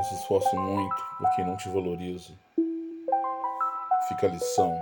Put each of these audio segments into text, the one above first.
Não se esforce muito por quem não te valoriza. Fica a lição.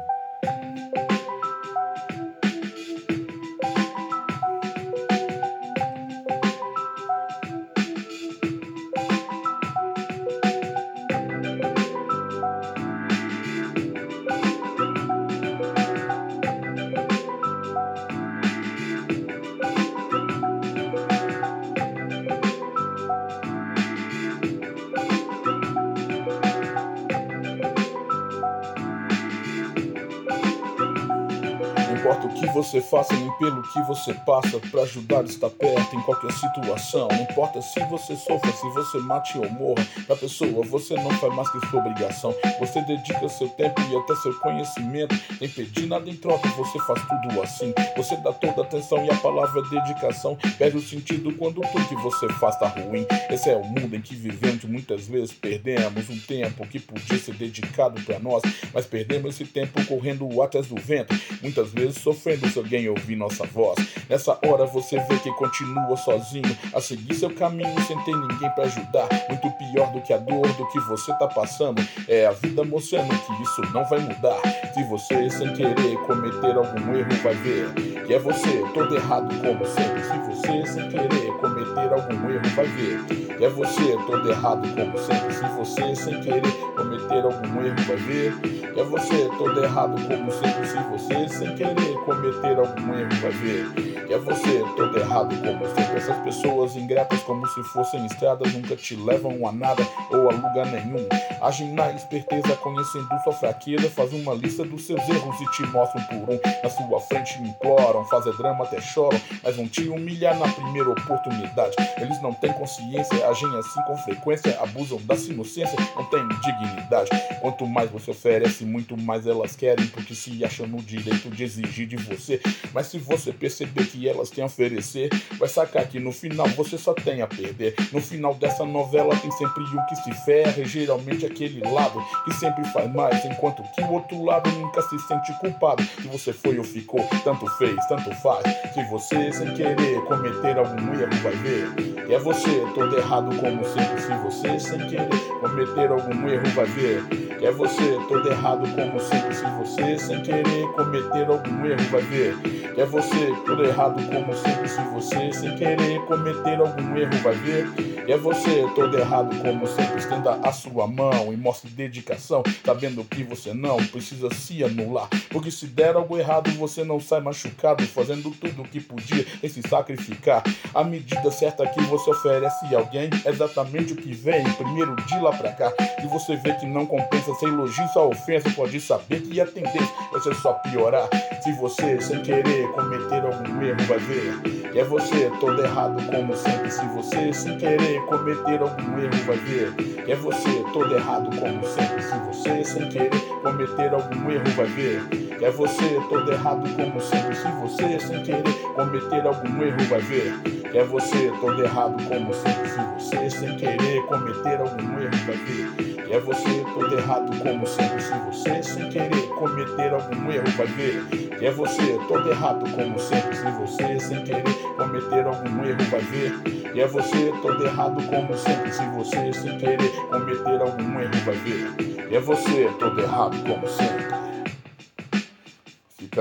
Importa o que você faça, nem pelo que você passa, para ajudar estar perto em qualquer situação. Não importa se você sofra, se você mate ou morra, pra pessoa você não faz mais que sua obrigação. Você dedica seu tempo e até seu conhecimento, sem pedir nada em troca, você faz tudo assim. Você dá toda atenção e a palavra dedicação perde o sentido quando tudo que você faz tá ruim. Esse é o mundo em que vivemos, muitas vezes perdemos um tempo que podia ser dedicado para nós, mas perdemos esse tempo correndo atrás do vento. Muitas vezes sofrendo se alguém ouvir nossa voz. Nessa hora você vê que continua sozinho a seguir seu caminho sem ter ninguém para ajudar. Muito pior do que a dor do que você tá passando é a vida mostrando que isso não vai mudar. Se você sem querer cometer algum erro vai ver que é você todo errado como sempre. Se você sem querer cometer algum erro vai ver que é você todo errado como sempre. Se você sem querer cometer algum erro vai ver que é você todo errado como sempre. Se você sem querer cometer algum erro vai é você todo errado como sempre. Essas pessoas ingratas como se fossem estradas nunca te levam a nada ou a lugar nenhum. Agem na esperteza conhecendo sua fraqueza, faz uma lista dos seus erros e te mostram por um. Na sua frente imploram, fazem drama até choram, mas vão te humilhar na primeira oportunidade. Eles não têm consciência, agem assim com frequência, abusam da inocência, não têm dignidade. Quanto mais você oferece, muito mais elas querem, porque se acham no direito de exigir de você. Mas se você perceber que elas têm a oferecer, vai sacar que no final você só tem a perder. No final dessa novela tem sempre um que se ferra, e geralmente aquele lado que sempre faz mais, enquanto que o outro lado nunca se sente culpado. Se você foi ou ficou, tanto fez, tanto faz. Se você sem querer cometer algum erro, vai ver que é você todo errado como sempre. Se você sem querer cometer algum erro, vai ver que é você todo errado como sempre. Se você sem querer cometer algum erro, vai ver que é você todo errado como sempre. Se você sem querer cometer algum erro, vai ver é você todo errado como sempre. Estenda a sua mão e mostre dedicação, sabendo que você não precisa se anular. Porque se der algo errado, você não sai machucado, fazendo tudo o que podia e se sacrificar. A medida certa que você oferece a alguém é exatamente o que vem primeiro de lá pra cá. E você vê que não compensa ser elogio, só ofensa, pode saber que a tendência vai ser só piorar. Se você sem querer cometer algum erro, vai ver é você todo errado como sempre. Se você sem querer cometer algum erro, vai ver é você todo errado como sempre. Se você sem querer cometer algum erro, vai ver é você todo errado como sempre. Se você sem querer cometer algum erro, vai ver é você todo errado como sempre. Se você sem querer cometer algum erro, vai ver é você todo errado como sempre. Se você sem querer cometer algum erro, vai ver é você todo errado como sempre. Se você sem querer cometer algum erro, vai ver é você todo errado como sempre. Se você sem querer cometer algum erro, vai ver é você todo errado como sempre.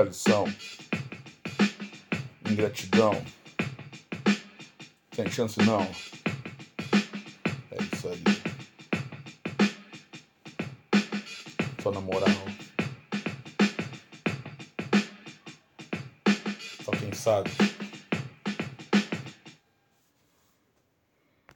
Lição. Ingratidão. Tem chance não. É isso aí. Só na moral. Só quem sabe.